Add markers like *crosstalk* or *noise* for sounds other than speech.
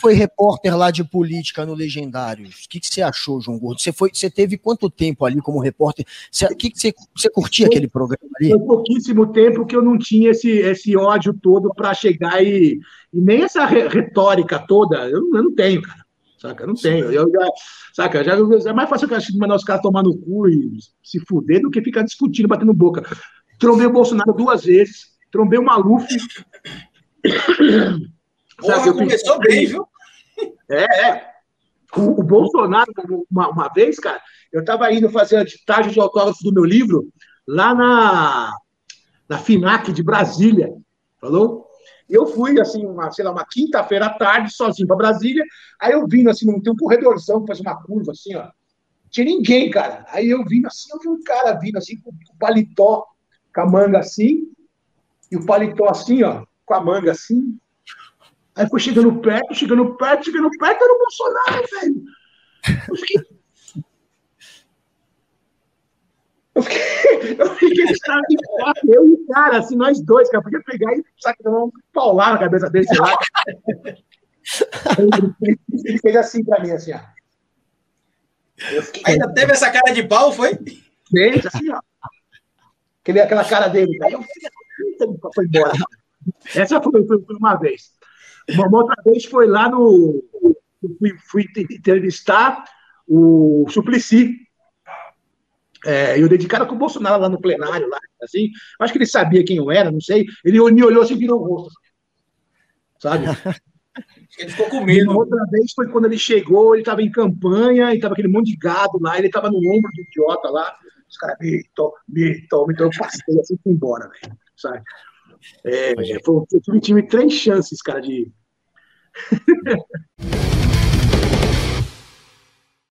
foi repórter lá de política no Legendários? O que, que você achou, João Gordo? Você, foi, você teve quanto tempo ali como repórter? O que, que você, você curtia aquele programa ali? Foi pouquíssimo tempo que eu não tinha esse, esse ódio todo para chegar e, e nem essa retórica toda, eu, eu não tenho, cara. Saca? Eu não tenho. Eu já, saca? Já, é mais fácil eu mandar os caras tomar no cu e se fuder do que ficar discutindo, batendo boca. Trombei o Bolsonaro duas vezes, trombei o Maluf. Porra, começou bem, viu? *laughs* É, é. O, o Bolsonaro, uma, uma, vez, cara, eu estava indo fazer a ditagem de autógrafo do meu livro lá na, na FINAC de Brasília. Falou? Eu fui, assim, uma, sei lá, uma quinta-feira à tarde, sozinho para Brasília. Aí eu vim, assim, tem um corredorzão, faz uma curva, assim, ó. Não tinha ninguém, cara. Aí eu vim, assim, eu vi um cara vindo, assim, com o paletó, com a manga assim, e o paletó assim, ó, com a manga assim, Aí foi chegando perto, chegando perto, chegando perto, era o Bolsonaro, velho. Eu fiquei. Eu fiquei, eu fiquei eu e o cara, assim, nós dois, cara, podia pegar e sabe, dar um paular na cabeça dele, sei lá. Ele fez assim pra mim, assim, ó. Fiquei... Ainda teve essa cara de pau, foi? Fez, assim, ó. Aquela cara dele. Aí eu foi embora. Essa foi, foi, foi uma vez. Uma outra vez foi lá no. Fui, fui entrevistar o Suplicy. É, eu dei de cara com o Bolsonaro lá no plenário, lá, assim. Acho que ele sabia quem eu era, não sei. Ele me olhou assim e virou o rosto. Sabe? Ele ficou com medo. Uma outra vez foi quando ele chegou, ele estava em campanha, e estava aquele monte de gado lá, ele estava no ombro do idiota lá. Os caras, Mito, Mito, Mito. Eu passei assim fui embora, velho. Sabe? É, foi, eu tive três chances, cara, de. yeah. *laughs*